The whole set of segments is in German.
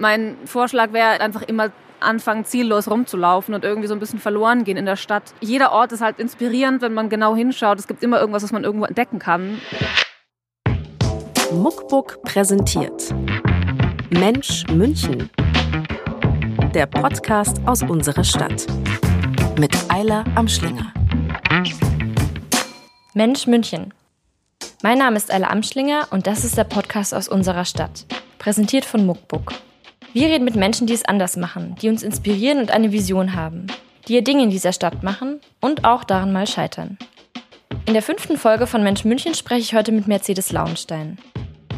mein Vorschlag wäre einfach immer anfangen, ziellos rumzulaufen und irgendwie so ein bisschen verloren gehen in der Stadt. Jeder Ort ist halt inspirierend, wenn man genau hinschaut. Es gibt immer irgendwas, was man irgendwo entdecken kann. Muckbook präsentiert Mensch München. Der Podcast aus unserer Stadt. Mit Eiler am Schlinger. Mensch München. Mein Name ist Eiler Amschlinger und das ist der Podcast aus unserer Stadt. Präsentiert von Muckbook. Wir reden mit Menschen, die es anders machen, die uns inspirieren und eine Vision haben, die ihr Ding in dieser Stadt machen und auch daran mal scheitern. In der fünften Folge von Mensch München spreche ich heute mit Mercedes Launstein.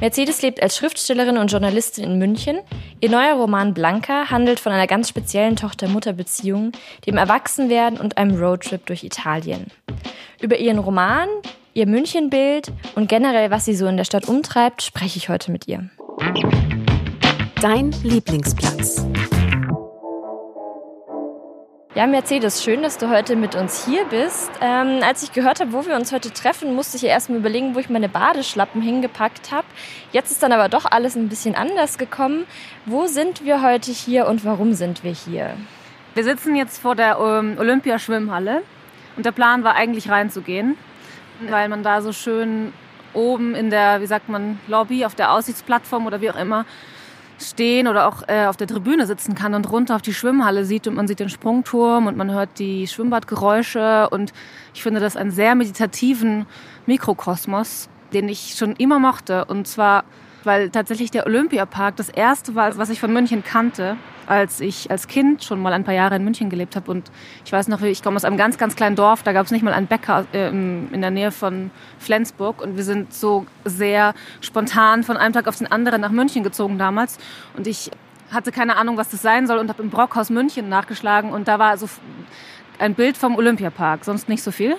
Mercedes lebt als Schriftstellerin und Journalistin in München. Ihr neuer Roman Blanca handelt von einer ganz speziellen Tochter-Mutter-Beziehung, dem Erwachsenwerden und einem Roadtrip durch Italien. Über ihren Roman, ihr Münchenbild und generell, was sie so in der Stadt umtreibt, spreche ich heute mit ihr. Dein Lieblingsplatz. Ja, Mercedes, schön, dass du heute mit uns hier bist. Ähm, als ich gehört habe, wo wir uns heute treffen, musste ich ja erstmal überlegen, wo ich meine Badeschlappen hingepackt habe. Jetzt ist dann aber doch alles ein bisschen anders gekommen. Wo sind wir heute hier und warum sind wir hier? Wir sitzen jetzt vor der ähm, Olympiaschwimmhalle und der Plan war eigentlich reinzugehen, weil man da so schön oben in der, wie sagt man, Lobby auf der Aussichtsplattform oder wie auch immer stehen oder auch äh, auf der Tribüne sitzen kann und runter auf die Schwimmhalle sieht und man sieht den Sprungturm und man hört die Schwimmbadgeräusche. Und ich finde das einen sehr meditativen Mikrokosmos, den ich schon immer mochte. Und zwar weil tatsächlich der Olympiapark das erste war, was ich von München kannte als ich als Kind schon mal ein paar Jahre in München gelebt habe. Und ich weiß noch, ich komme aus einem ganz, ganz kleinen Dorf, da gab es nicht mal einen Bäcker äh, in der Nähe von Flensburg. Und wir sind so sehr spontan von einem Tag auf den anderen nach München gezogen damals. Und ich hatte keine Ahnung, was das sein soll und habe im Brockhaus München nachgeschlagen. Und da war so ein Bild vom Olympiapark, sonst nicht so viel.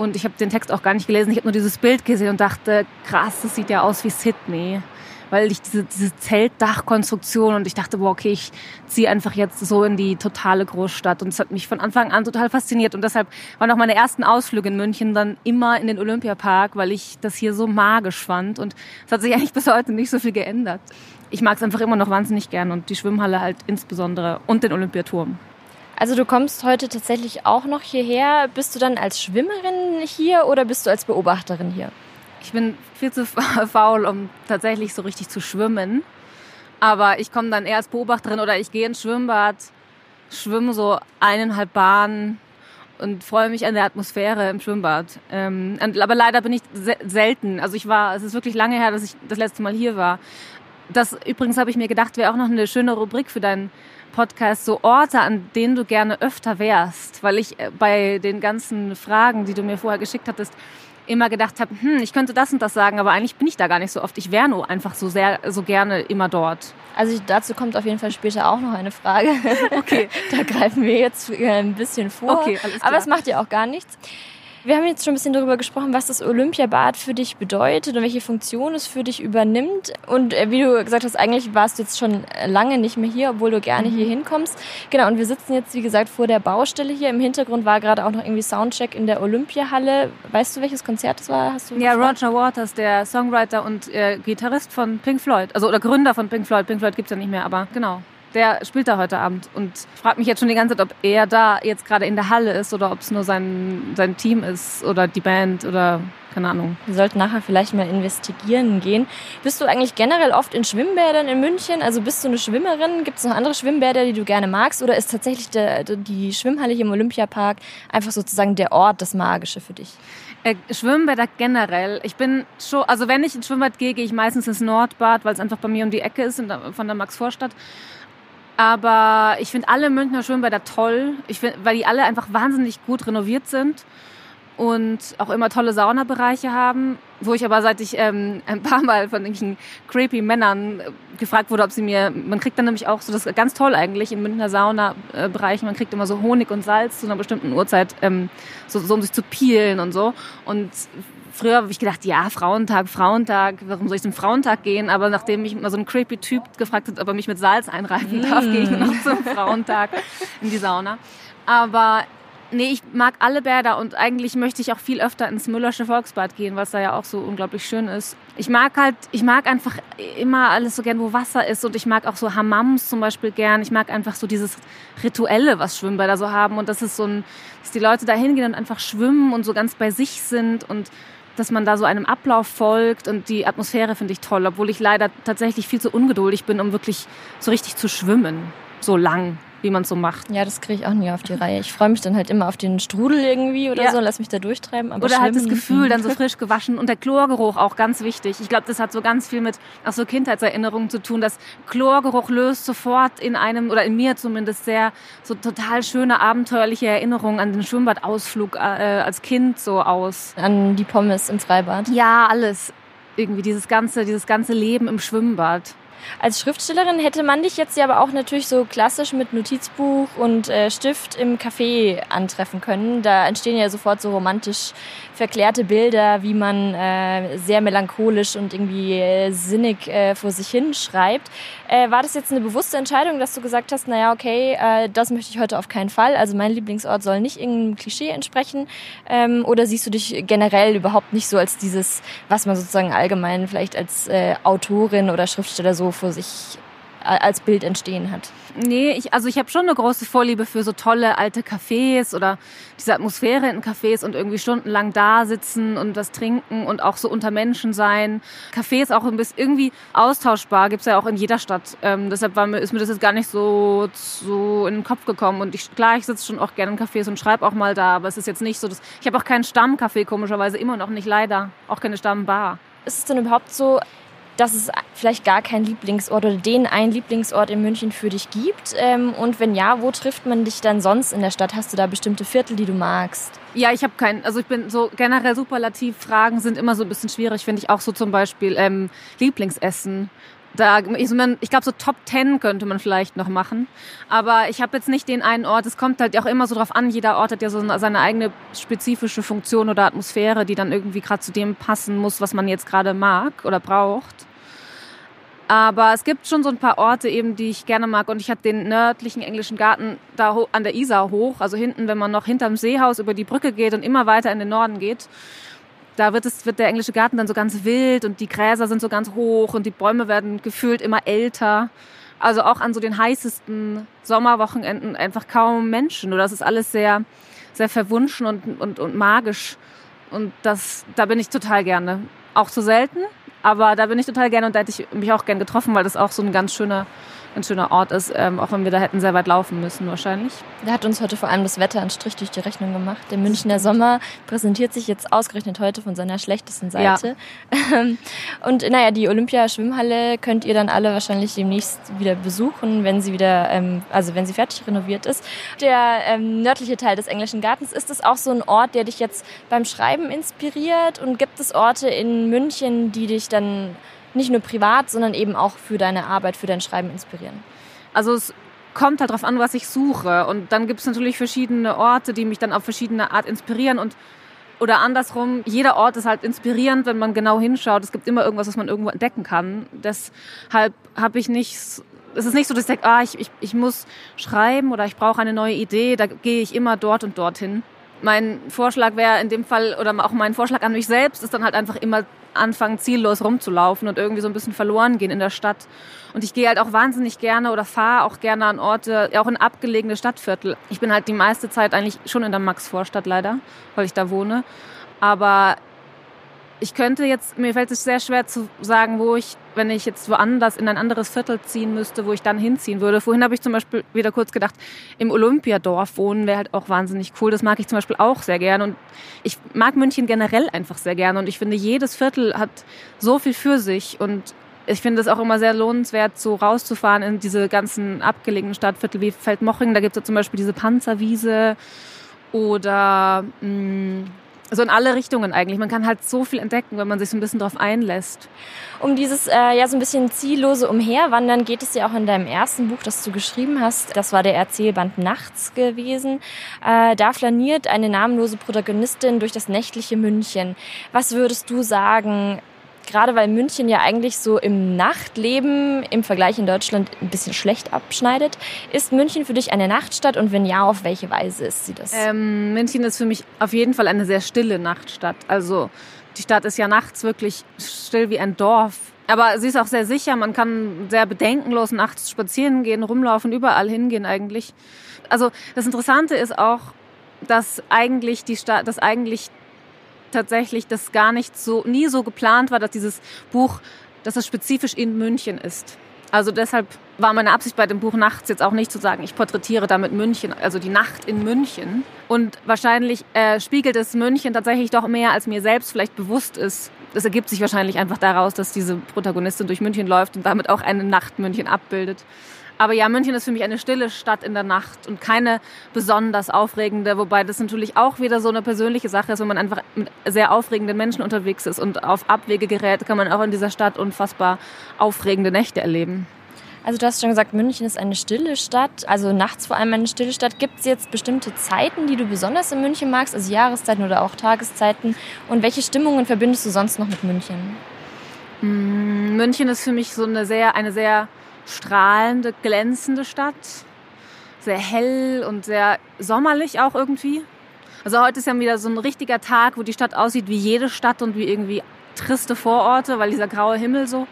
Und ich habe den Text auch gar nicht gelesen. Ich habe nur dieses Bild gesehen und dachte, krass, das sieht ja aus wie Sydney weil ich diese, diese Zeltdachkonstruktion und ich dachte, boah, okay, ich ziehe einfach jetzt so in die totale Großstadt und es hat mich von Anfang an total fasziniert und deshalb waren auch meine ersten Ausflüge in München dann immer in den Olympiapark, weil ich das hier so magisch fand und es hat sich eigentlich bis heute nicht so viel geändert. Ich mag es einfach immer noch wahnsinnig gern und die Schwimmhalle halt insbesondere und den Olympiaturm. Also du kommst heute tatsächlich auch noch hierher. Bist du dann als Schwimmerin hier oder bist du als Beobachterin hier? Ich bin viel zu faul, um tatsächlich so richtig zu schwimmen. Aber ich komme dann eher als Beobachterin oder ich gehe ins Schwimmbad, schwimme so eineinhalb Bahnen und freue mich an der Atmosphäre im Schwimmbad. Ähm, aber leider bin ich selten. Also ich war, es ist wirklich lange her, dass ich das letzte Mal hier war. Das übrigens habe ich mir gedacht, wäre auch noch eine schöne Rubrik für deinen Podcast, so Orte, an denen du gerne öfter wärst. Weil ich äh, bei den ganzen Fragen, die du mir vorher geschickt hattest, immer gedacht habe, hm, ich könnte das und das sagen, aber eigentlich bin ich da gar nicht so oft. Ich wäre nur einfach so sehr, so gerne immer dort. Also dazu kommt auf jeden Fall später auch noch eine Frage. Okay. da greifen wir jetzt ein bisschen vor. Okay, alles klar. Aber es macht ja auch gar nichts. Wir haben jetzt schon ein bisschen darüber gesprochen, was das Olympiabad für dich bedeutet und welche Funktion es für dich übernimmt. Und äh, wie du gesagt hast, eigentlich warst du jetzt schon lange nicht mehr hier, obwohl du gerne mhm. hier hinkommst. Genau, und wir sitzen jetzt, wie gesagt, vor der Baustelle hier. Im Hintergrund war gerade auch noch irgendwie Soundcheck in der Olympiahalle. Weißt du, welches Konzert es war? Hast du ja, gefragt? Roger Waters, der Songwriter und äh, Gitarrist von Pink Floyd. Also, oder Gründer von Pink Floyd. Pink Floyd gibt es ja nicht mehr, aber genau der spielt da heute Abend und fragt mich jetzt schon die ganze Zeit, ob er da jetzt gerade in der Halle ist oder ob es nur sein, sein Team ist oder die Band oder keine Ahnung. Wir sollten nachher vielleicht mal investigieren gehen. Bist du eigentlich generell oft in Schwimmbädern in München? Also bist du eine Schwimmerin? Gibt es noch andere Schwimmbäder, die du gerne magst? Oder ist tatsächlich der, die Schwimmhalle hier im Olympiapark einfach sozusagen der Ort, das Magische für dich? Äh, Schwimmbäder generell. Ich bin schon, also wenn ich ins Schwimmbad gehe, gehe ich meistens ins Nordbad, weil es einfach bei mir um die Ecke ist, von der Max-Vorstadt. Aber ich finde alle Münchner Schwimmbäder toll, ich find, weil die alle einfach wahnsinnig gut renoviert sind und auch immer tolle Saunabereiche haben, wo ich aber seit ich ähm, ein paar Mal von irgendwelchen creepy Männern äh, gefragt wurde, ob sie mir, man kriegt dann nämlich auch so das ganz toll eigentlich in Münchner Saunabereichen, man kriegt immer so Honig und Salz zu einer bestimmten Uhrzeit, ähm, so, so um sich zu peelen und so und früher habe ich gedacht, ja, Frauentag, Frauentag, warum soll ich zum Frauentag gehen? Aber nachdem mich mal so ein creepy Typ gefragt hat, ob er mich mit Salz einreiben darf, mm. gehe ich noch zum Frauentag in die Sauna. Aber Nee, ich mag alle Bäder und eigentlich möchte ich auch viel öfter ins Müllersche Volksbad gehen, was da ja auch so unglaublich schön ist. Ich mag halt, ich mag einfach immer alles so gern, wo Wasser ist und ich mag auch so Hammams zum Beispiel gern. Ich mag einfach so dieses Rituelle, was Schwimmbäder so haben und das ist so ein, dass die Leute da hingehen und einfach schwimmen und so ganz bei sich sind und dass man da so einem Ablauf folgt und die Atmosphäre finde ich toll, obwohl ich leider tatsächlich viel zu ungeduldig bin, um wirklich so richtig zu schwimmen, so lang wie man so macht. Ja, das kriege ich auch nie auf die Reihe. Ich freue mich dann halt immer auf den Strudel irgendwie oder ja. so, lass mich da durchtreiben. oder halt das Gefühl, dann so frisch gewaschen und der Chlorgeruch auch ganz wichtig. Ich glaube, das hat so ganz viel mit auch so Kindheitserinnerungen zu tun. Das Chlorgeruch löst sofort in einem oder in mir zumindest sehr so total schöne abenteuerliche Erinnerungen an den Schwimmbadausflug äh, als Kind so aus. An die Pommes im Freibad. Ja, alles irgendwie dieses ganze dieses ganze Leben im Schwimmbad. Als Schriftstellerin hätte man dich jetzt ja aber auch natürlich so klassisch mit Notizbuch und äh, Stift im Café antreffen können. Da entstehen ja sofort so romantisch verklärte Bilder, wie man äh, sehr melancholisch und irgendwie äh, sinnig äh, vor sich hin schreibt. Äh, war das jetzt eine bewusste Entscheidung, dass du gesagt hast, naja, okay, äh, das möchte ich heute auf keinen Fall. Also mein Lieblingsort soll nicht irgendeinem Klischee entsprechen. Ähm, oder siehst du dich generell überhaupt nicht so als dieses, was man sozusagen allgemein vielleicht als Autorin oder Schriftsteller so vor sich als Bild entstehen hat. Nee, ich, also ich habe schon eine große Vorliebe für so tolle alte Cafés oder diese Atmosphäre in Cafés und irgendwie stundenlang da sitzen und was trinken und auch so unter Menschen sein. Cafés auch ein bisschen irgendwie austauschbar, gibt's ja auch in jeder Stadt. Ähm, deshalb war mir, ist mir das jetzt gar nicht so, so in den Kopf gekommen. Und ich, klar, ich sitze schon auch gerne in Cafés und schreibe auch mal da, aber es ist jetzt nicht so, dass ich habe auch keinen Stammcafé, komischerweise immer noch nicht leider. Auch keine Stammbar. Ist es denn überhaupt so, dass es vielleicht gar keinen Lieblingsort oder den einen Lieblingsort in München für dich gibt? Ähm, und wenn ja, wo trifft man dich dann sonst in der Stadt? Hast du da bestimmte Viertel, die du magst? Ja, ich habe keinen. Also ich bin so generell Superlativfragen sind immer so ein bisschen schwierig, finde ich auch so zum Beispiel ähm, Lieblingsessen. Da, ich glaube, so Top Ten könnte man vielleicht noch machen. Aber ich habe jetzt nicht den einen Ort. Es kommt halt auch immer so drauf an. Jeder Ort hat ja so seine eigene spezifische Funktion oder Atmosphäre, die dann irgendwie gerade zu dem passen muss, was man jetzt gerade mag oder braucht. Aber es gibt schon so ein paar Orte eben, die ich gerne mag. Und ich habe den nördlichen englischen Garten da an der Isar hoch, also hinten, wenn man noch hinterm Seehaus über die Brücke geht und immer weiter in den Norden geht. Da wird, es, wird der englische Garten dann so ganz wild und die Gräser sind so ganz hoch und die Bäume werden gefühlt immer älter. Also auch an so den heißesten Sommerwochenenden einfach kaum Menschen. Oder das ist alles sehr, sehr verwunschen und, und, und magisch. Und das, da bin ich total gerne. Auch zu selten, aber da bin ich total gerne und da hätte ich mich auch gern getroffen, weil das auch so ein ganz schöner ein schöner Ort ist, ähm, auch wenn wir da hätten sehr weit laufen müssen wahrscheinlich. Da hat uns heute vor allem das Wetter einen Strich durch die Rechnung gemacht. Der Münchner Sommer präsentiert sich jetzt ausgerechnet heute von seiner schlechtesten Seite. Ja. Und naja, die Olympia-Schwimmhalle könnt ihr dann alle wahrscheinlich demnächst wieder besuchen, wenn sie wieder, ähm, also wenn sie fertig renoviert ist. Der ähm, nördliche Teil des Englischen Gartens, ist es auch so ein Ort, der dich jetzt beim Schreiben inspiriert? Und gibt es Orte in München, die dich dann nicht nur privat, sondern eben auch für deine Arbeit, für dein Schreiben inspirieren? Also es kommt halt darauf an, was ich suche. Und dann gibt es natürlich verschiedene Orte, die mich dann auf verschiedene Art inspirieren. Und oder andersrum, jeder Ort ist halt inspirierend, wenn man genau hinschaut. Es gibt immer irgendwas, was man irgendwo entdecken kann. Deshalb habe ich nicht, es ist nicht so, dass ich denke, ah, ich, ich, ich muss schreiben oder ich brauche eine neue Idee. Da gehe ich immer dort und dorthin. Mein Vorschlag wäre in dem Fall, oder auch mein Vorschlag an mich selbst, ist dann halt einfach immer anfangen, ziellos rumzulaufen und irgendwie so ein bisschen verloren gehen in der Stadt. Und ich gehe halt auch wahnsinnig gerne oder fahre auch gerne an Orte, auch in abgelegene Stadtviertel. Ich bin halt die meiste Zeit eigentlich schon in der Max-Vorstadt leider, weil ich da wohne. Aber ich könnte jetzt, mir fällt es sehr schwer zu sagen, wo ich, wenn ich jetzt woanders in ein anderes Viertel ziehen müsste, wo ich dann hinziehen würde. Vorhin habe ich zum Beispiel wieder kurz gedacht, im Olympiadorf wohnen wäre halt auch wahnsinnig cool. Das mag ich zum Beispiel auch sehr gern. Und ich mag München generell einfach sehr gern. Und ich finde, jedes Viertel hat so viel für sich. Und ich finde es auch immer sehr lohnenswert, so rauszufahren in diese ganzen abgelegenen Stadtviertel wie Feldmoching. Da gibt es ja zum Beispiel diese Panzerwiese oder mh, mm, so in alle Richtungen eigentlich. Man kann halt so viel entdecken, wenn man sich so ein bisschen darauf einlässt. Um dieses äh, ja so ein bisschen ziellose Umherwandern geht es ja auch in deinem ersten Buch, das du geschrieben hast. Das war der Erzählband Nachts gewesen. Äh, da flaniert eine namenlose Protagonistin durch das nächtliche München. Was würdest du sagen? Gerade weil München ja eigentlich so im Nachtleben im Vergleich in Deutschland ein bisschen schlecht abschneidet. Ist München für dich eine Nachtstadt und wenn ja, auf welche Weise ist sie das? Ähm, München ist für mich auf jeden Fall eine sehr stille Nachtstadt. Also die Stadt ist ja nachts wirklich still wie ein Dorf. Aber sie ist auch sehr sicher. Man kann sehr bedenkenlos nachts spazieren gehen, rumlaufen, überall hingehen eigentlich. Also das Interessante ist auch, dass eigentlich die Stadt, dass eigentlich tatsächlich das gar nicht so, nie so geplant war, dass dieses Buch, dass es spezifisch in München ist. Also deshalb war meine Absicht bei dem Buch Nachts jetzt auch nicht zu sagen, ich porträtiere damit München, also die Nacht in München. Und wahrscheinlich äh, spiegelt es München tatsächlich doch mehr, als mir selbst vielleicht bewusst ist. Das ergibt sich wahrscheinlich einfach daraus, dass diese Protagonistin durch München läuft und damit auch eine Nacht München abbildet. Aber ja, München ist für mich eine stille Stadt in der Nacht und keine besonders aufregende, wobei das natürlich auch wieder so eine persönliche Sache ist, wenn man einfach mit sehr aufregenden Menschen unterwegs ist und auf Abwege gerät, kann man auch in dieser Stadt unfassbar aufregende Nächte erleben. Also du hast schon gesagt, München ist eine stille Stadt, also nachts vor allem eine stille Stadt. Gibt es jetzt bestimmte Zeiten, die du besonders in München magst, also Jahreszeiten oder auch Tageszeiten? Und welche Stimmungen verbindest du sonst noch mit München? Mm, München ist für mich so eine sehr, eine sehr strahlende, glänzende Stadt. Sehr hell und sehr sommerlich auch irgendwie. Also heute ist ja wieder so ein richtiger Tag, wo die Stadt aussieht wie jede Stadt und wie irgendwie triste Vororte, weil dieser graue Himmel so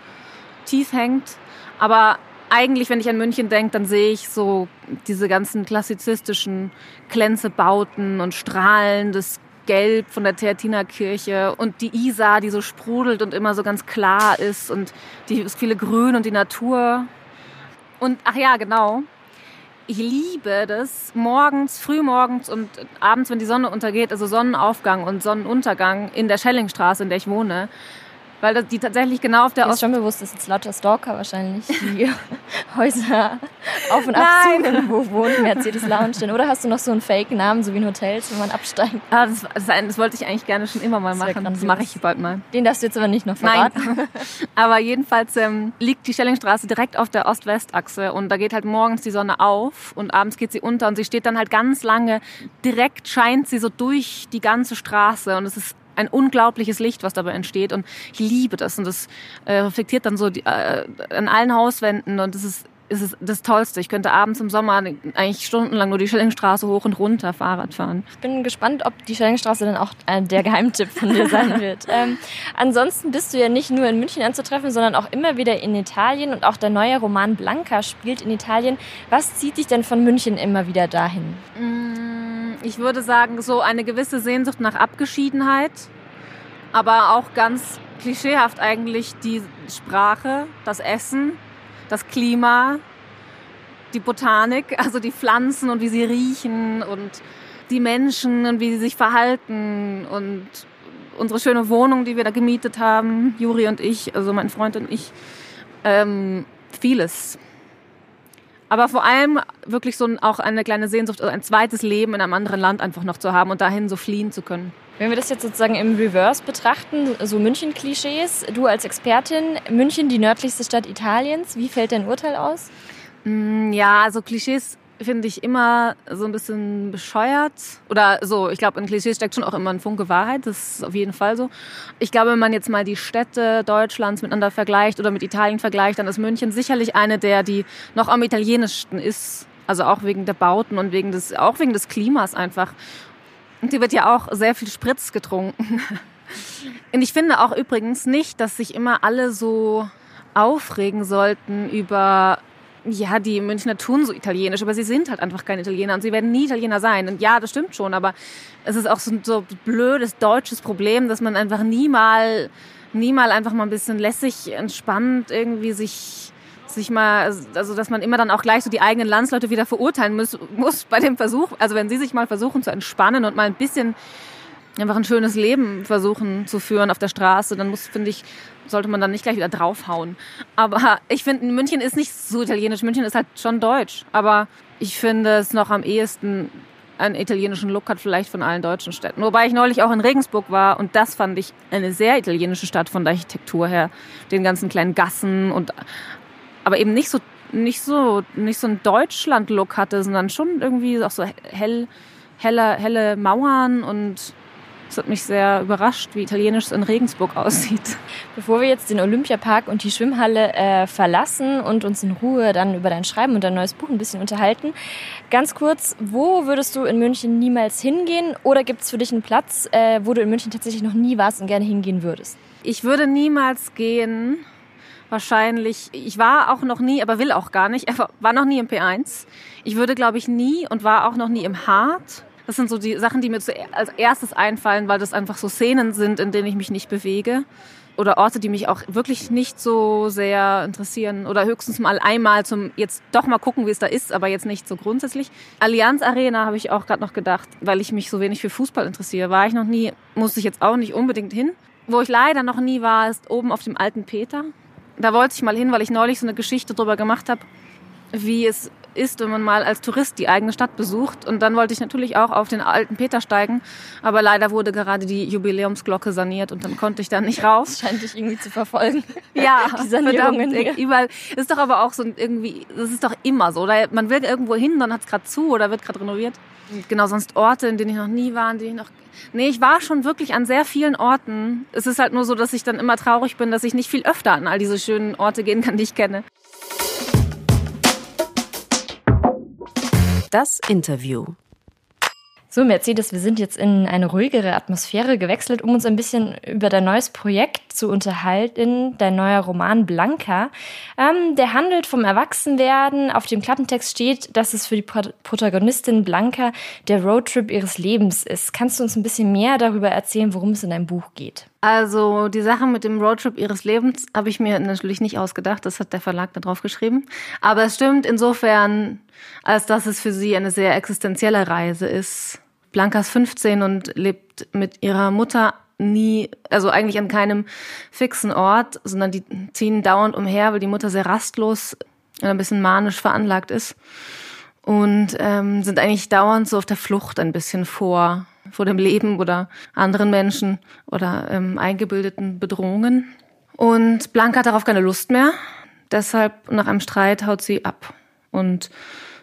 tief hängt. Aber eigentlich, wenn ich an München denke, dann sehe ich so diese ganzen klassizistischen Glänzebauten und strahlendes Gelb von der Theatinerkirche und die Isar, die so sprudelt und immer so ganz klar ist und die, das viele Grün und die Natur. Und ach ja, genau. Ich liebe das morgens, frühmorgens und abends, wenn die Sonne untergeht, also Sonnenaufgang und Sonnenuntergang in der Schellingstraße, in der ich wohne, weil die tatsächlich genau auf der Mir ist schon bewusst, dass jetzt lauter Stalker wahrscheinlich die Häuser auf und ab suchen, wo wohnt Mercedes Lounge denn. Oder hast du noch so einen Fake-Namen, so wie in Hotels, wenn man absteigt? Ah, das, das, das, wollte ich eigentlich gerne schon immer mal das machen. Das mache ich bald mal. Den darfst du jetzt aber nicht noch verraten. Nein. aber jedenfalls ähm, liegt die Stellingstraße direkt auf der Ost-West-Achse und da geht halt morgens die Sonne auf und abends geht sie unter und sie steht dann halt ganz lange, direkt scheint sie so durch die ganze Straße und es ist ein unglaubliches Licht, was dabei entsteht. Und ich liebe das. Und das äh, reflektiert dann so die, äh, an allen Hauswänden. Und das ist ist es das Tollste. Ich könnte abends im Sommer eigentlich stundenlang nur die Schillingstraße hoch und runter Fahrrad fahren. Ich bin gespannt, ob die Schillingstraße dann auch der Geheimtipp von dir sein wird. Ähm, ansonsten bist du ja nicht nur in München anzutreffen, sondern auch immer wieder in Italien und auch der neue Roman Blanca spielt in Italien. Was zieht dich denn von München immer wieder dahin? Mm ich würde sagen, so eine gewisse Sehnsucht nach Abgeschiedenheit, aber auch ganz klischeehaft eigentlich die Sprache, das Essen, das Klima, die Botanik, also die Pflanzen und wie sie riechen und die Menschen und wie sie sich verhalten und unsere schöne Wohnung, die wir da gemietet haben, Juri und ich, also mein Freund und ich, ähm, vieles. Aber vor allem wirklich so auch eine kleine Sehnsucht, ein zweites Leben in einem anderen Land einfach noch zu haben und dahin so fliehen zu können. Wenn wir das jetzt sozusagen im Reverse betrachten, so München-Klischees, du als Expertin, München die nördlichste Stadt Italiens, wie fällt dein Urteil aus? Mm, ja, also Klischees finde ich immer so ein bisschen bescheuert. Oder so, ich glaube, in Klischees steckt schon auch immer ein Funke Wahrheit. Das ist auf jeden Fall so. Ich glaube, wenn man jetzt mal die Städte Deutschlands miteinander vergleicht oder mit Italien vergleicht, dann ist München sicherlich eine der, die noch am italienischsten ist. Also auch wegen der Bauten und wegen des, auch wegen des Klimas einfach. Und hier wird ja auch sehr viel Spritz getrunken. Und ich finde auch übrigens nicht, dass sich immer alle so aufregen sollten über ja, die Münchner tun so italienisch, aber sie sind halt einfach keine Italiener und sie werden nie Italiener sein. Und ja, das stimmt schon, aber es ist auch so ein so blödes deutsches Problem, dass man einfach nie mal, nie mal einfach mal ein bisschen lässig, entspannt irgendwie sich sich mal, also dass man immer dann auch gleich so die eigenen Landsleute wieder verurteilen muss, muss bei dem Versuch, also wenn sie sich mal versuchen zu entspannen und mal ein bisschen einfach ein schönes Leben versuchen zu führen auf der Straße, dann muss, finde ich, sollte man dann nicht gleich wieder draufhauen. Aber ich finde, München ist nicht so italienisch. München ist halt schon deutsch. Aber ich finde es noch am ehesten einen italienischen Look hat vielleicht von allen deutschen Städten. Wobei ich neulich auch in Regensburg war und das fand ich eine sehr italienische Stadt von der Architektur her. Den ganzen kleinen Gassen und, aber eben nicht so, nicht so, nicht so ein Deutschland-Look hatte, sondern schon irgendwie auch so hell, helle, helle Mauern und Es hat mich sehr überrascht, wie italienisch es in Regensburg aussieht. Bevor wir jetzt den Olympiapark und die Schwimmhalle äh, verlassen und uns in Ruhe dann über dein Schreiben und dein neues Buch ein bisschen unterhalten, ganz kurz, wo würdest du in München niemals hingehen? Oder gibt es für dich einen Platz, äh, wo du in München tatsächlich noch nie warst und gerne hingehen würdest? Ich würde niemals gehen. Wahrscheinlich, ich war auch noch nie, aber will auch gar nicht, war noch nie im P1. Ich würde, glaube ich, nie und war auch noch nie im Hart das sind so die Sachen, die mir als erstes einfallen, weil das einfach so Szenen sind, in denen ich mich nicht bewege. Oder Orte, die mich auch wirklich nicht so sehr interessieren. Oder höchstens mal einmal zum jetzt doch mal gucken, wie es da ist, aber jetzt nicht so grundsätzlich. Allianz Arena habe ich auch gerade noch gedacht, weil ich mich so wenig für Fußball interessiere. War ich noch nie, musste ich jetzt auch nicht unbedingt hin. Wo ich leider noch nie war, ist oben auf dem alten Peter. Da wollte ich mal hin, weil ich neulich so eine Geschichte drüber gemacht habe, wie es ist, wenn man mal als Tourist die eigene Stadt besucht. Und dann wollte ich natürlich auch auf den alten Peter steigen, aber leider wurde gerade die Jubiläumsglocke saniert und dann konnte ich da nicht rauf. Das scheint dich irgendwie zu verfolgen. Ja, die Sanierungen. Überall ist doch aber auch so irgendwie, das ist doch immer so. Oder man will irgendwo hin, dann hat es gerade zu oder wird gerade renoviert. Genau, sonst Orte, in denen ich noch nie war, in denen ich noch Nee, ich war schon wirklich an sehr vielen Orten. Es ist halt nur so, dass ich dann immer traurig bin, dass ich nicht viel öfter an all diese schönen Orte gehen kann, die ich kenne. Das Interview. So, Mercedes, wir sind jetzt in eine ruhigere Atmosphäre gewechselt, um uns ein bisschen über dein neues Projekt zu unterhalten. Dein neuer Roman Blanca. Ähm, der handelt vom Erwachsenwerden. Auf dem Klappentext steht, dass es für die Protagonistin Blanca der Roadtrip ihres Lebens ist. Kannst du uns ein bisschen mehr darüber erzählen, worum es in deinem Buch geht? Also die Sache mit dem Roadtrip ihres Lebens habe ich mir natürlich nicht ausgedacht. Das hat der Verlag da drauf geschrieben. Aber es stimmt insofern, als dass es für sie eine sehr existenzielle Reise ist. Blanca ist 15 und lebt mit ihrer Mutter nie, also eigentlich an keinem fixen Ort, sondern die ziehen dauernd umher, weil die Mutter sehr rastlos und ein bisschen manisch veranlagt ist und ähm, sind eigentlich dauernd so auf der Flucht ein bisschen vor vor dem Leben oder anderen Menschen oder ähm, eingebildeten Bedrohungen. Und Blanca hat darauf keine Lust mehr. Deshalb nach einem Streit haut sie ab und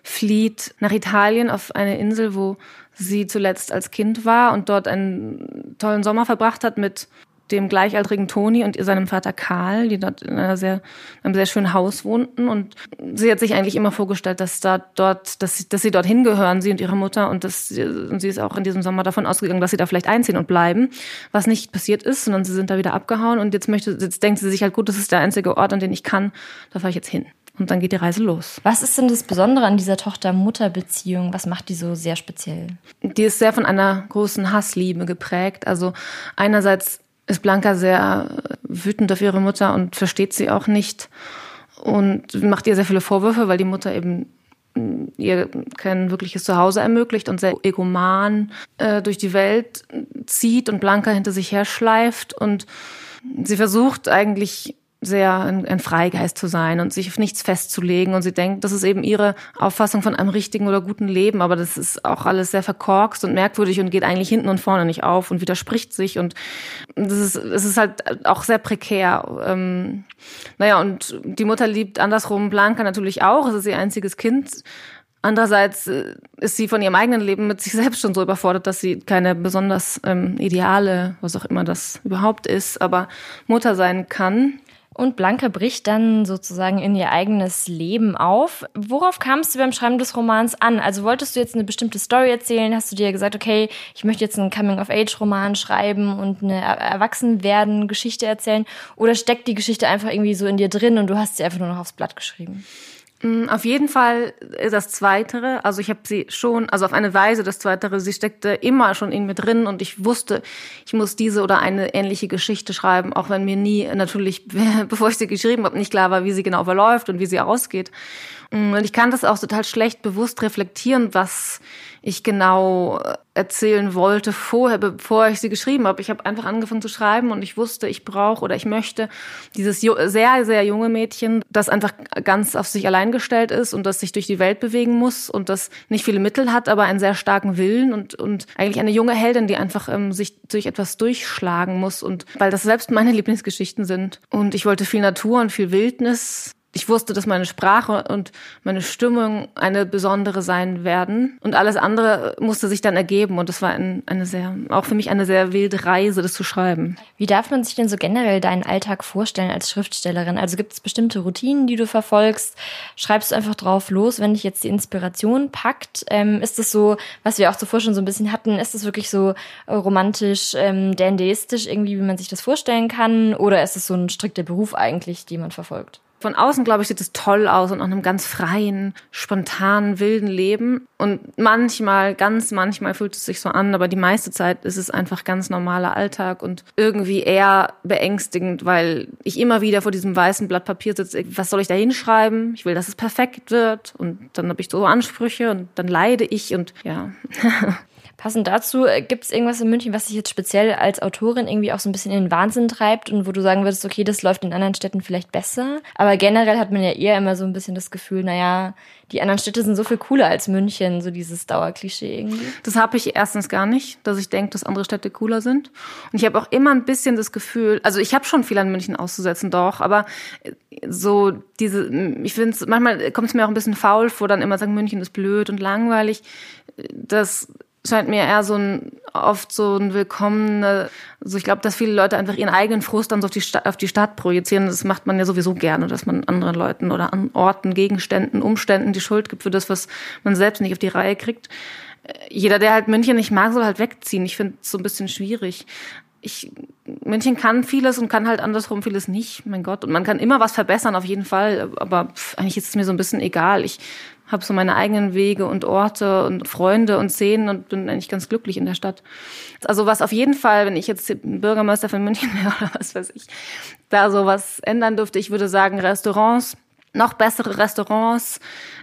flieht nach Italien auf eine Insel, wo sie zuletzt als Kind war und dort einen tollen Sommer verbracht hat mit dem gleichaltrigen Toni und seinem Vater Karl, die dort in einer sehr, einem sehr schönen Haus wohnten. Und sie hat sich eigentlich immer vorgestellt, dass da dort, dass sie, dass sie dorthin gehören, sie und ihre Mutter. Und, dass, und sie ist auch in diesem Sommer davon ausgegangen, dass sie da vielleicht einziehen und bleiben, was nicht passiert ist, sondern sie sind da wieder abgehauen. Und jetzt möchte, jetzt denkt sie sich halt, gut, das ist der einzige Ort, an den ich kann, da fahre ich jetzt hin. Und dann geht die Reise los. Was ist denn das Besondere an dieser Tochter-Mutter-Beziehung? Was macht die so sehr speziell? Die ist sehr von einer großen Hassliebe geprägt. Also einerseits ist Blanca sehr wütend auf ihre Mutter und versteht sie auch nicht und macht ihr sehr viele Vorwürfe, weil die Mutter eben ihr kein wirkliches Zuhause ermöglicht und sehr egoman äh, durch die Welt zieht und Blanca hinter sich her schleift und sie versucht eigentlich sehr ein, ein Freigeist zu sein und sich auf nichts festzulegen. Und sie denkt, das ist eben ihre Auffassung von einem richtigen oder guten Leben. Aber das ist auch alles sehr verkorkst und merkwürdig und geht eigentlich hinten und vorne nicht auf und widerspricht sich. Und das ist, es ist halt auch sehr prekär. Ähm, naja, und die Mutter liebt andersrum Blanca natürlich auch. Es ist ihr einziges Kind. Andererseits äh, ist sie von ihrem eigenen Leben mit sich selbst schon so überfordert, dass sie keine besonders ähm, ideale, was auch immer das überhaupt ist, aber Mutter sein kann. Und Blanca bricht dann sozusagen in ihr eigenes Leben auf. Worauf kamst du beim Schreiben des Romans an? Also wolltest du jetzt eine bestimmte Story erzählen? Hast du dir gesagt, okay, ich möchte jetzt einen Coming-of-Age-Roman schreiben und eine Erwachsenwerden-Geschichte erzählen? Oder steckt die Geschichte einfach irgendwie so in dir drin und du hast sie einfach nur noch aufs Blatt geschrieben? Mm, auf jeden Fall das Zweitere. Also ich habe sie schon, also auf eine Weise das Zweitere. Sie steckte immer schon in mir drin und ich wusste, ich muss diese oder eine ähnliche Geschichte schreiben, auch wenn mir nie natürlich, bevor ich sie geschrieben habe, nicht klar war, wie sie genau verläuft und wie sie ausgeht. Mm, und ich kann das auch total schlecht bewusst reflektieren, was ich genau erzählen wollte vorher, bevor ich sie geschrieben habe. Ich habe einfach angefangen zu schreiben und ich wusste, ich brauche oder ich möchte dieses sehr, sehr junge Mädchen, das einfach ganz auf sich allein gestellt ist und das sich durch die Welt bewegen muss und das nicht viele Mittel hat, aber einen sehr starken Willen und, und eigentlich eine junge Heldin, die einfach ähm, sich durch etwas durchschlagen muss und weil das selbst meine Lieblingsgeschichten sind. Und ich wollte viel Natur und viel Wildnis ich wusste, dass meine Sprache und meine Stimmung eine besondere sein werden. Und alles andere musste sich dann ergeben. Und das war ein, eine sehr, auch für mich eine sehr wilde Reise, das zu schreiben. Wie darf man sich denn so generell deinen Alltag vorstellen als Schriftstellerin? Also gibt es bestimmte Routinen, die du verfolgst? Schreibst du einfach drauf los, wenn dich jetzt die Inspiration packt? Ähm, ist es so, was wir auch zuvor schon so ein bisschen hatten, ist es wirklich so äh, romantisch, ähm, dandaistisch irgendwie, wie man sich das vorstellen kann? Oder ist es so ein strikter Beruf eigentlich, den man verfolgt? Von außen, glaube ich, sieht es toll aus und nach einem ganz freien, spontanen, wilden Leben. Und manchmal, ganz manchmal fühlt es sich so an, aber die meiste Zeit ist es einfach ganz normaler Alltag und irgendwie eher beängstigend, weil ich immer wieder vor diesem weißen Blatt Papier sitze. Was soll ich da hinschreiben? Ich will, dass es perfekt wird. Und dann habe ich so Ansprüche und dann leide ich und ja. Passend dazu, äh, gibt es irgendwas in München, was dich jetzt speziell als Autorin irgendwie auch so ein bisschen in den Wahnsinn treibt und wo du sagen würdest, okay, das läuft in anderen Städten vielleicht besser? Aber generell hat man ja eher immer so ein bisschen das Gefühl, naja, die anderen Städte sind so viel cooler als München, so dieses Dauerklischee irgendwie. Das habe ich erstens gar nicht, dass ich denke, dass andere Städte cooler sind. Und ich habe auch immer ein bisschen das Gefühl, also ich habe schon viel an München auszusetzen, doch, aber äh, so diese, ich finde es, manchmal kommt es mir auch ein bisschen faul vor, dann immer sagen, München ist blöd und langweilig. Das scheint mir eher so ein oft so ein willkommener, also ich glaube, dass viele Leute einfach ihren eigenen Frust dann so auf die, Stadt, auf die Stadt projizieren. Das macht man ja sowieso gerne, dass man anderen Leuten oder an Orten, Gegenständen, Umständen die Schuld gibt für das, was man selbst nicht auf die Reihe kriegt. Jeder, der halt München nicht mag, soll halt wegziehen. Ich finde es so ein bisschen schwierig. Ich, München kann vieles und kann halt andersrum vieles nicht, mein Gott. Und man kann immer was verbessern, auf jeden Fall. Aber pff, eigentlich ist es mir so ein bisschen egal. Ich habe so meine eigenen Wege und Orte und Freunde und Szenen und bin eigentlich ganz glücklich in der Stadt. Also was auf jeden Fall, wenn ich jetzt Bürgermeister von München wäre oder was weiß ich, da so was ändern dürfte, ich würde sagen Restaurants, noch bessere Restaurants,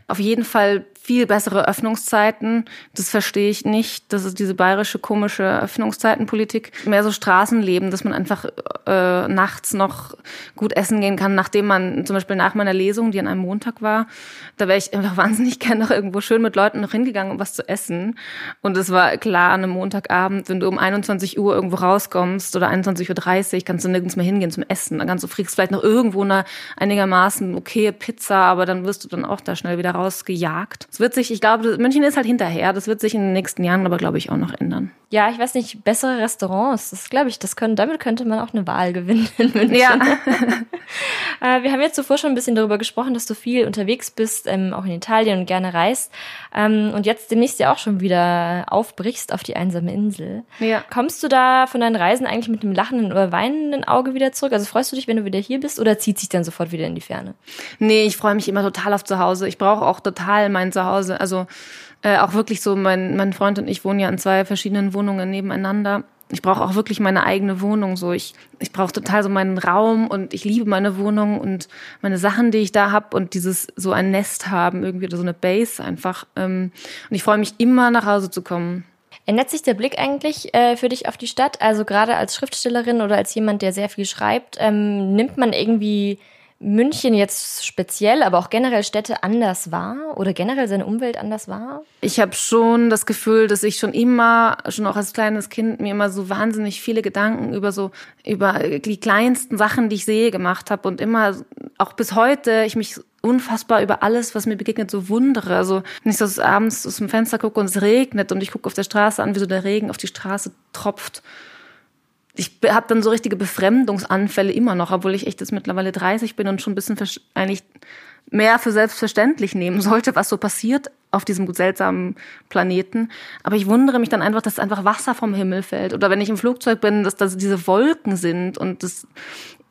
auf jeden Fall viel bessere Öffnungszeiten. Das verstehe ich nicht. Das ist diese bayerische komische Öffnungszeitenpolitik. Mehr so Straßenleben, dass man einfach äh, nachts noch gut essen gehen kann, nachdem man zum Beispiel nach meiner Lesung, die an einem Montag war, da wäre ich einfach wahnsinnig gerne noch irgendwo schön mit Leuten noch hingegangen, um was zu essen. Und es war klar, an einem Montagabend, wenn du um 21 Uhr irgendwo rauskommst oder 21.30 Uhr, kannst du nirgends mehr hingehen zum Essen. Dann kannst du kriegst vielleicht noch irgendwo eine einigermaßen okay Pizza, aber dann wirst du dann auch da schnell wieder rausgejagt. Es wird sich, ich glaube, München ist halt hinterher. Das wird sich in den nächsten Jahren aber, glaube ich, auch noch ändern. Ja, ich weiß nicht, bessere Restaurants. Das glaube ich, das können, damit könnte man auch eine Wahl gewinnen in München. Ja. Äh, wir haben jetzt zuvor schon ein bisschen darüber gesprochen, dass du viel unterwegs bist, ähm, auch in Italien und gerne reist. Ähm, und jetzt demnächst ja auch schon wieder aufbrichst auf die einsame Insel. Ja. Kommst du da von deinen Reisen eigentlich mit einem lachenden oder weinenden Auge wieder zurück? Also freust du dich, wenn du wieder hier bist oder zieht sich dann sofort wieder in die Ferne? Nee, ich freue mich immer total auf zu Hause. Ich brauche auch total mein Zuhause. Also äh, auch wirklich so, mein, mein Freund und ich wohnen ja in zwei verschiedenen Wohnungen nebeneinander. Ich brauche auch wirklich meine eigene Wohnung. So, ich, ich brauche total so meinen Raum und ich liebe meine Wohnung und meine Sachen, die ich da hab und dieses so ein Nest haben, irgendwie oder so eine Base einfach. Ähm, und ich freue mich immer nach Hause zu kommen. Ändert sich der Blick eigentlich äh, für dich auf die Stadt? Also gerade als Schriftstellerin oder als jemand, der sehr viel schreibt, ähm, nimmt man irgendwie München jetzt speziell, aber auch generell Städte anders wahr oder generell seine Umwelt anders wahr? Ich habe schon das Gefühl, dass ich schon immer, schon auch als kleines Kind, mir immer so wahnsinnig viele Gedanken über so, über die kleinsten Sachen, die ich sehe, gemacht habe und immer, auch bis heute, ich mich unfassbar über alles, was mir begegnet, so wundere. Also wenn ich so abends aus dem Fenster gucke und es regnet und ich gucke auf der Straße an, wie so der Regen auf die Straße tropft ich habe dann so richtige Befremdungsanfälle immer noch, obwohl ich echt jetzt mittlerweile 30 bin und schon ein bisschen eigentlich mehr für selbstverständlich nehmen sollte, was so passiert auf diesem seltsamen Planeten. Aber ich wundere mich dann einfach, dass einfach Wasser vom Himmel fällt. Oder wenn ich im Flugzeug bin, dass das diese Wolken sind. Und das,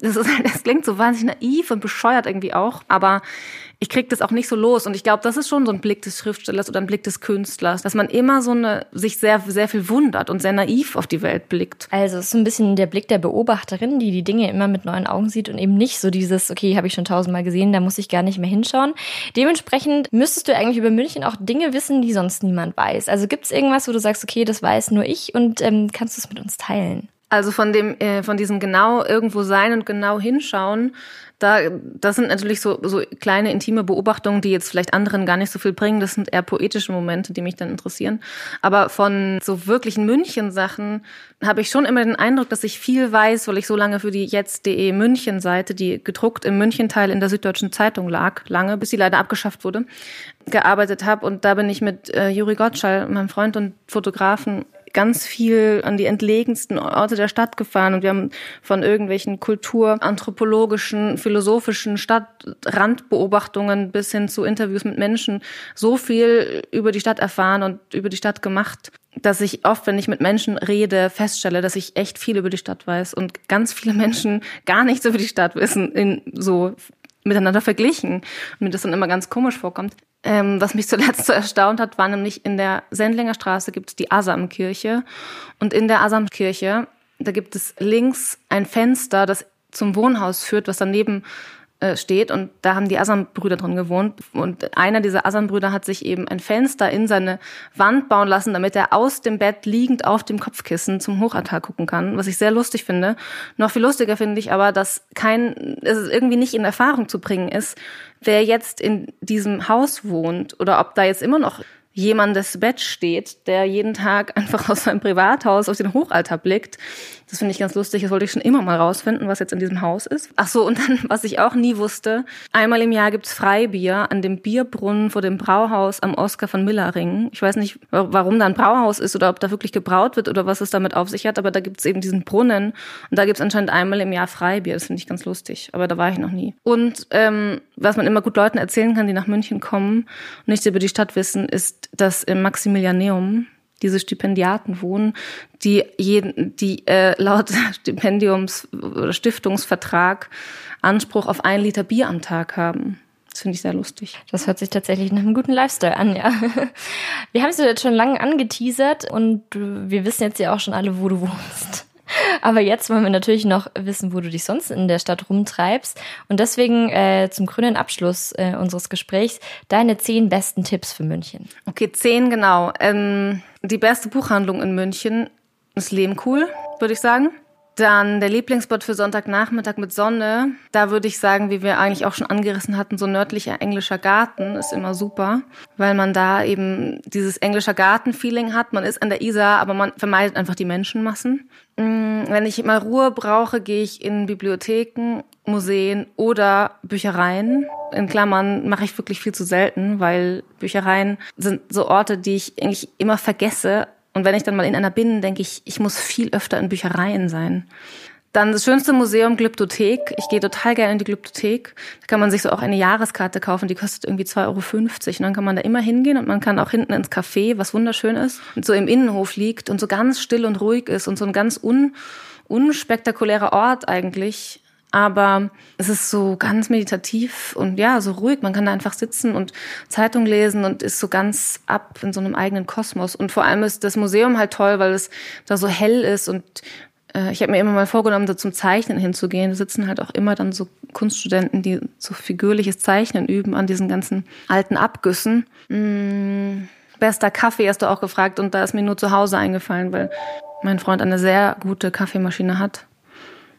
das, ist, das klingt so wahnsinnig naiv und bescheuert irgendwie auch. Aber ich krieg das auch nicht so los. Und ich glaube, das ist schon so ein Blick des Schriftstellers oder ein Blick des Künstlers, dass man immer so eine, sich sehr, sehr viel wundert und sehr naiv auf die Welt blickt. Also es ist ein bisschen der Blick der Beobachterin, die die Dinge immer mit neuen Augen sieht und eben nicht so dieses, okay, habe ich schon tausendmal gesehen, da muss ich gar nicht mehr hinschauen. Dementsprechend müsstest du eigentlich über München auch Dinge wissen, die sonst niemand weiß. Also gibt es irgendwas, wo du sagst, okay, das weiß nur ich und ähm, kannst du es mit uns teilen? Also von dem, äh, von diesem genau irgendwo sein und genau hinschauen, Da, das sind natürlich so, so kleine intime Beobachtungen, die jetzt vielleicht anderen gar nicht so viel bringen. Das sind eher poetische Momente, die mich dann interessieren. Aber von so wirklichen München-Sachen habe ich schon immer den Eindruck, dass ich viel weiß, weil ich so lange für die jetzt.de München-Seite, die gedruckt im München-Teil in der Süddeutschen Zeitung lag, lange, bis sie leider abgeschafft wurde, gearbeitet habe. Und da bin ich mit äh, Juri Gottschall, meinem Freund und Fotografen, ganz viel an die entlegensten Orte der Stadt gefahren und wir haben von irgendwelchen kulturanthropologischen, philosophischen Stadtrandbeobachtungen bis hin zu Interviews mit Menschen so viel über die Stadt erfahren und über die Stadt gemacht, dass ich oft, wenn ich mit Menschen rede, feststelle, dass ich echt viel über die Stadt weiß und ganz viele Menschen gar nichts über die Stadt wissen, in so miteinander verglichen und mir das dann immer ganz komisch vorkommt. Ähm, was mich zuletzt so erstaunt hat, war nämlich in der Sendlinger Straße gibt es die Asamkirche und in der Asamkirche, da gibt es links ein Fenster, das zum Wohnhaus führt, was daneben äh, steht und da haben die Asam-Brüder drin gewohnt und einer dieser Asam-Brüder hat sich eben ein Fenster in seine Wand bauen lassen, damit er aus dem Bett liegend auf dem Kopfkissen zum Hochaltar gucken kann, was ich sehr lustig finde. Noch viel lustiger finde ich aber, dass kein, es irgendwie nicht in Erfahrung zu bringen ist, wer jetzt in diesem Haus wohnt oder ob da jetzt immer noch jemandes Bett steht, der jeden Tag einfach aus seinem Privathaus auf den Hochaltar blickt. Das finde ich ganz lustig. Das wollte ich schon immer mal rausfinden, was jetzt in diesem Haus ist. Ach so, und dann, was ich auch nie wusste, einmal im Jahr gibt's Freibier an dem Bierbrunnen vor dem Brauhaus am Oskar von Millerring. Ich weiß nicht, warum da ein Brauhaus ist oder ob da wirklich gebraut wird oder was es damit auf sich hat, aber da gibt's eben diesen Brunnen und da gibt's anscheinend einmal im Jahr Freibier. Das finde ich ganz lustig, aber da war ich noch nie. Und ähm, was man immer gut Leuten erzählen kann, die nach München kommen und nichts über die Stadt wissen, ist, dass im Maximilianeum diese Stipendiaten wohnen, die jeden, die äh, laut Stipendiums- oder Stiftungsvertrag Anspruch auf ein Liter Bier am Tag haben. Das finde ich sehr lustig. Das hört sich tatsächlich nach einem guten Lifestyle an, ja. Wir haben es jetzt schon lange angeteasert und wir wissen jetzt ja auch schon alle, wo du wohnst. Aber jetzt wollen wir natürlich noch wissen, wo du dich sonst in der Stadt rumtreibst. Und deswegen äh, zum grünen Abschluss äh, unseres Gesprächs deine zehn besten Tipps für München. Okay, zehn genau. Ähm, die beste Buchhandlung in München ist Lehmkuhl, würde ich sagen. Dann der Lieblingsspot für Sonntagnachmittag mit Sonne. Da würde ich sagen, wie wir eigentlich auch schon angerissen hatten, so nördlicher englischer Garten ist immer super, weil man da eben dieses englischer Garten-Feeling hat. Man ist an der Isar, aber man vermeidet einfach die Menschenmassen. Mm, wenn ich mal Ruhe brauche, gehe ich in Bibliotheken, Museen oder Büchereien. In Klammern mache ich wirklich viel zu selten, weil Büchereien sind so Orte, die ich eigentlich immer vergesse. Und wenn ich dann mal in einer bin, denke ich, ich muss viel öfter in Büchereien sein. Dann das schönste Museum, Glyptothek. Ich gehe total gerne in die Glyptothek. Da kann man sich so auch eine Jahreskarte kaufen, die kostet irgendwie 2,50 Euro. Und dann kann man da immer hingehen und man kann auch hinten ins Café, was wunderschön ist, und so im Innenhof liegt und so ganz still und ruhig ist und so ein ganz un, unspektakulärer Ort eigentlich. Aber es ist so ganz meditativ und ja, so ruhig. Man kann da einfach sitzen und Zeitung lesen und ist so ganz ab in so einem eigenen Kosmos. Und vor allem ist das Museum halt toll, weil es da so hell ist und äh, ich habe mir immer mal vorgenommen, so zum Zeichnen hinzugehen. Da sitzen halt auch immer dann so Kunststudenten, die so figürliches Zeichnen üben an diesen ganzen alten Abgüssen. Mmh, bester Kaffee hast du auch gefragt und da ist mir nur zu Hause eingefallen, weil mein Freund eine sehr gute Kaffeemaschine hat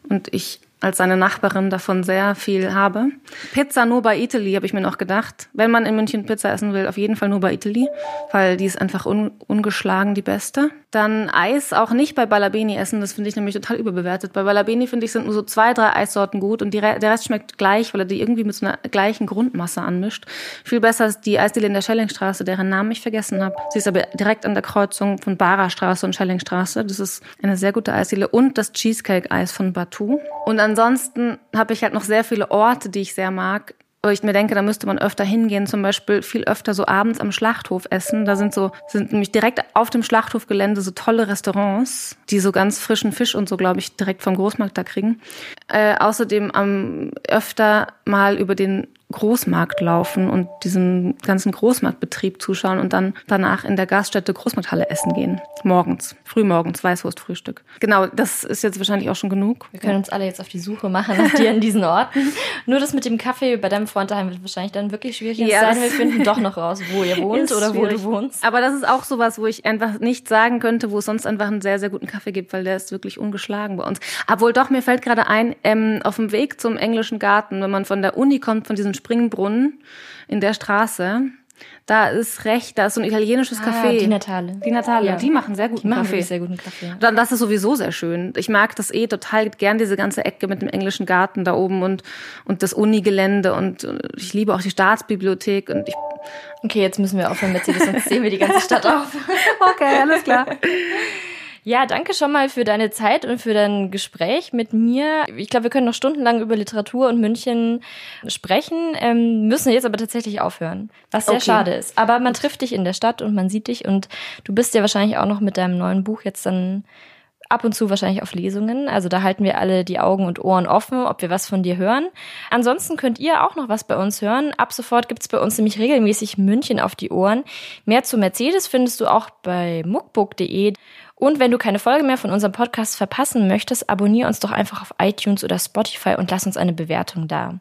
und ich als seine Nachbarin davon sehr viel habe. Pizza nur bei Italy, habe ich mir noch gedacht. Wenn man in München Pizza essen will, auf jeden Fall nur bei Italy, weil die ist einfach un ungeschlagen die beste. Dann Eis auch nicht bei Balabini essen, das finde ich nämlich total überbewertet. Bei Balabini finde ich sind nur so zwei, drei Eissorten gut und Re der Rest schmeckt gleich, weil er die irgendwie mit so einer gleichen Grundmasse anmischt. Viel besser ist die Eisdiele in der Schellingstraße, deren Namen ich vergessen habe. Sie ist aber direkt an der Kreuzung von Bara-Straße und Schellingstraße. Das ist eine sehr gute Eisdiele und das Cheesecake-Eis von Batu. Und ansonsten habe ich halt noch sehr viele Orte, die ich sehr mag wo ich mir denke, da müsste man öfter hingehen, zum Beispiel viel öfter so abends am Schlachthof essen. Da sind so, sind nämlich direkt auf dem Schlachthofgelände so tolle Restaurants, die so ganz frischen Fisch und so, glaube ich, direkt vom Großmarkt da kriegen. Äh, außerdem am öfter mal über den Großmarkt laufen und diesem ganzen Großmarktbetrieb zuschauen und dann danach in der Gaststätte Großmarkthalle essen gehen. Morgens, frühmorgens, Weißwurstfrühstück. Genau, das ist jetzt wahrscheinlich auch schon genug. Wir können uns alle jetzt auf die Suche machen nach dir an diesen Orten. Nur das mit dem Kaffee bei deinem Freund daheim wird wahrscheinlich dann wirklich schwierig ja, sein. Wir finden doch noch raus, wo ihr wohnt oder wo du wohnst. Aber das ist auch sowas, wo ich einfach nicht sagen könnte, wo es sonst einfach einen sehr, sehr guten Kaffee gibt, weil der ist wirklich ungeschlagen bei uns. Obwohl doch, mir fällt gerade ein, ähm, auf dem Weg zum englischen Garten, wenn man von der Uni kommt, von diesem Springbrunnen in der Straße, da ist recht, da ist so ein italienisches ah, Café. Die Natale. Die Natale, ja. die machen sehr guten die machen Kaffee. sehr guten Kaffee. Dann das ist sowieso sehr schön. Ich mag das eh total gern diese ganze Ecke mit dem englischen Garten da oben und und das Unigelände und ich liebe auch die Staatsbibliothek und ich Okay, jetzt müssen wir aufhören mit sonst sehen wir die ganze Stadt auf. okay, alles klar. Ja, danke schon mal für deine Zeit und für dein Gespräch mit mir. Ich glaube, wir können noch stundenlang über Literatur und München sprechen, ähm, müssen jetzt aber tatsächlich aufhören, was sehr okay. schade ist. Aber man trifft dich in der Stadt und man sieht dich und du bist ja wahrscheinlich auch noch mit deinem neuen Buch jetzt dann ab und zu wahrscheinlich auf Lesungen. Also da halten wir alle die Augen und Ohren offen, ob wir was von dir hören. Ansonsten könnt ihr auch noch was bei uns hören. Ab sofort gibt's bei uns nämlich regelmäßig München auf die Ohren. Mehr zu Mercedes findest du auch bei muckbook.de. Und wenn du keine Folge mehr von unserem Podcast verpassen möchtest, abonniere uns doch einfach auf iTunes oder Spotify und lass uns eine Bewertung da.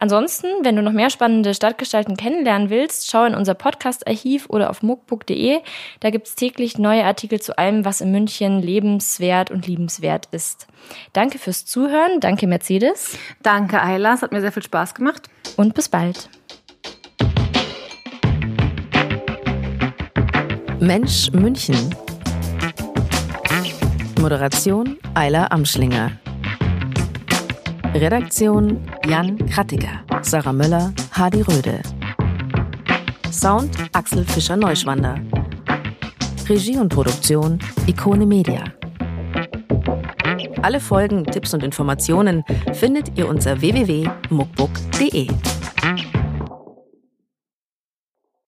Ansonsten, wenn du noch mehr spannende Stadtgestalten kennenlernen willst, schau in unser Podcast-Archiv oder auf muckbook.de. Da gibt's täglich neue Artikel zu allem, was in München lebenswert und liebenswert ist. Danke fürs Zuhören. Danke, Mercedes. Danke, Ayla. Es hat mir sehr viel Spaß gemacht. Und bis bald. Mensch München Moderation Ayla Amschlinger. Redaktion Jan Krattiger, Sarah Möller, Hadi Röde. Sound Axel Fischer-Neuschwander. Regie und Produktion Ikone Media. Alle Folgen, Tipps und Informationen findet ihr unter www.muckbook.de.